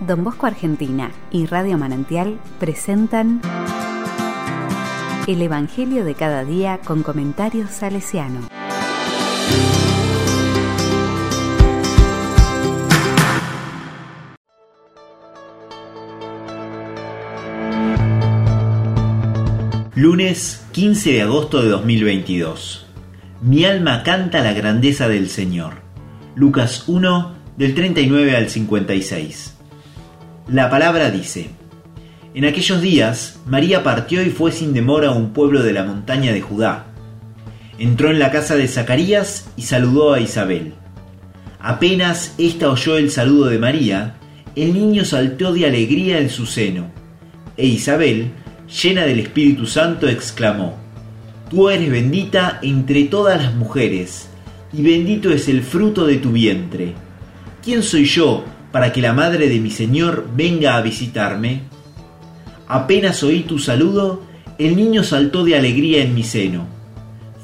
Don Bosco Argentina y Radio Manantial presentan El Evangelio de cada día con comentarios salesiano. Lunes 15 de agosto de 2022. Mi alma canta la grandeza del Señor. Lucas 1 del 39 al 56. La palabra dice, En aquellos días, María partió y fue sin demora a un pueblo de la montaña de Judá. Entró en la casa de Zacarías y saludó a Isabel. Apenas ésta oyó el saludo de María, el niño saltó de alegría en su seno, e Isabel, llena del Espíritu Santo, exclamó, Tú eres bendita entre todas las mujeres, y bendito es el fruto de tu vientre. ¿Quién soy yo para que la madre de mi Señor venga a visitarme? Apenas oí tu saludo, el niño saltó de alegría en mi seno.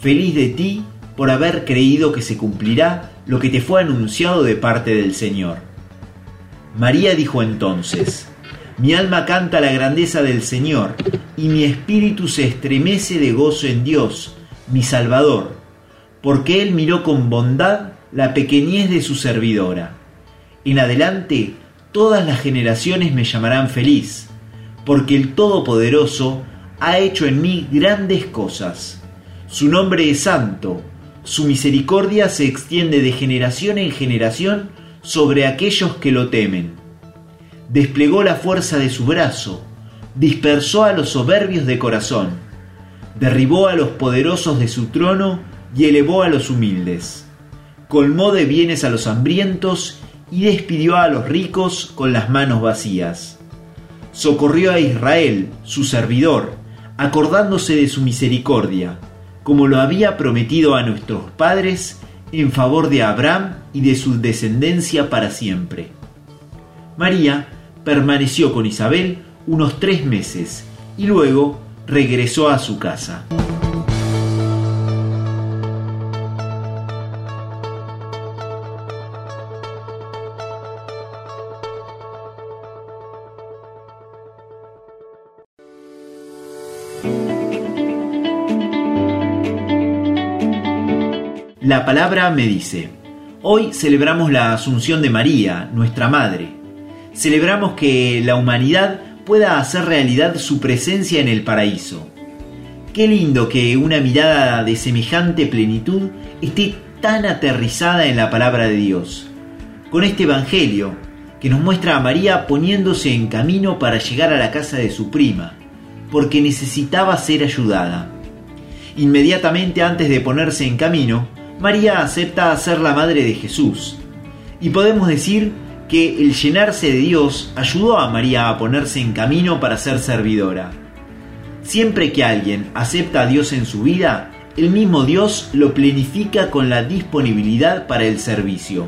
Feliz de ti por haber creído que se cumplirá lo que te fue anunciado de parte del Señor. María dijo entonces, mi alma canta la grandeza del Señor, y mi espíritu se estremece de gozo en Dios, mi Salvador, porque Él miró con bondad la pequeñez de su servidora. En adelante, todas las generaciones me llamarán feliz, porque el Todopoderoso ha hecho en mí grandes cosas. Su nombre es santo, su misericordia se extiende de generación en generación sobre aquellos que lo temen. Desplegó la fuerza de su brazo, dispersó a los soberbios de corazón, derribó a los poderosos de su trono y elevó a los humildes. Colmó de bienes a los hambrientos y despidió a los ricos con las manos vacías. Socorrió a Israel, su servidor, acordándose de su misericordia, como lo había prometido a nuestros padres en favor de Abraham y de su descendencia para siempre. María permaneció con Isabel unos tres meses y luego regresó a su casa. La palabra me dice, hoy celebramos la Asunción de María, nuestra Madre. Celebramos que la humanidad pueda hacer realidad su presencia en el paraíso. Qué lindo que una mirada de semejante plenitud esté tan aterrizada en la palabra de Dios. Con este Evangelio, que nos muestra a María poniéndose en camino para llegar a la casa de su prima, porque necesitaba ser ayudada. Inmediatamente antes de ponerse en camino, María acepta ser la madre de Jesús. Y podemos decir que el llenarse de Dios ayudó a María a ponerse en camino para ser servidora. Siempre que alguien acepta a Dios en su vida, el mismo Dios lo plenifica con la disponibilidad para el servicio.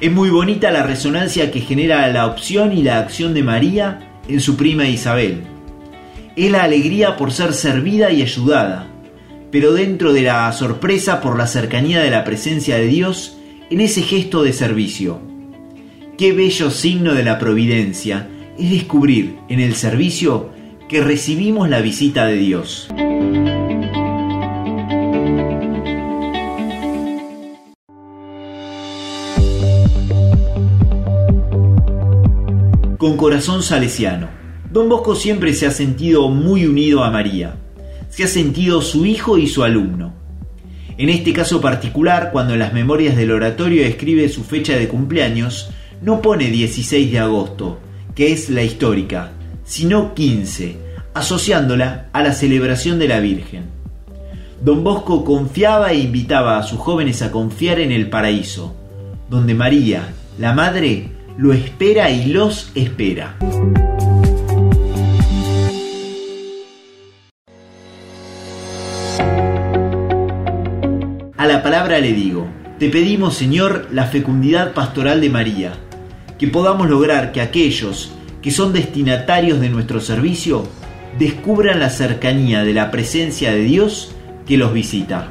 Es muy bonita la resonancia que genera la opción y la acción de María en su prima Isabel. Es la alegría por ser servida y ayudada, pero dentro de la sorpresa por la cercanía de la presencia de Dios en ese gesto de servicio. Qué bello signo de la providencia es descubrir en el servicio que recibimos la visita de Dios. Con corazón salesiano, don Bosco siempre se ha sentido muy unido a María se ha sentido su hijo y su alumno. En este caso particular, cuando en las memorias del oratorio escribe su fecha de cumpleaños, no pone 16 de agosto, que es la histórica, sino 15, asociándola a la celebración de la Virgen. Don Bosco confiaba e invitaba a sus jóvenes a confiar en el paraíso, donde María, la Madre, lo espera y los espera. La palabra le digo, te pedimos Señor la fecundidad pastoral de María, que podamos lograr que aquellos que son destinatarios de nuestro servicio descubran la cercanía de la presencia de Dios que los visita.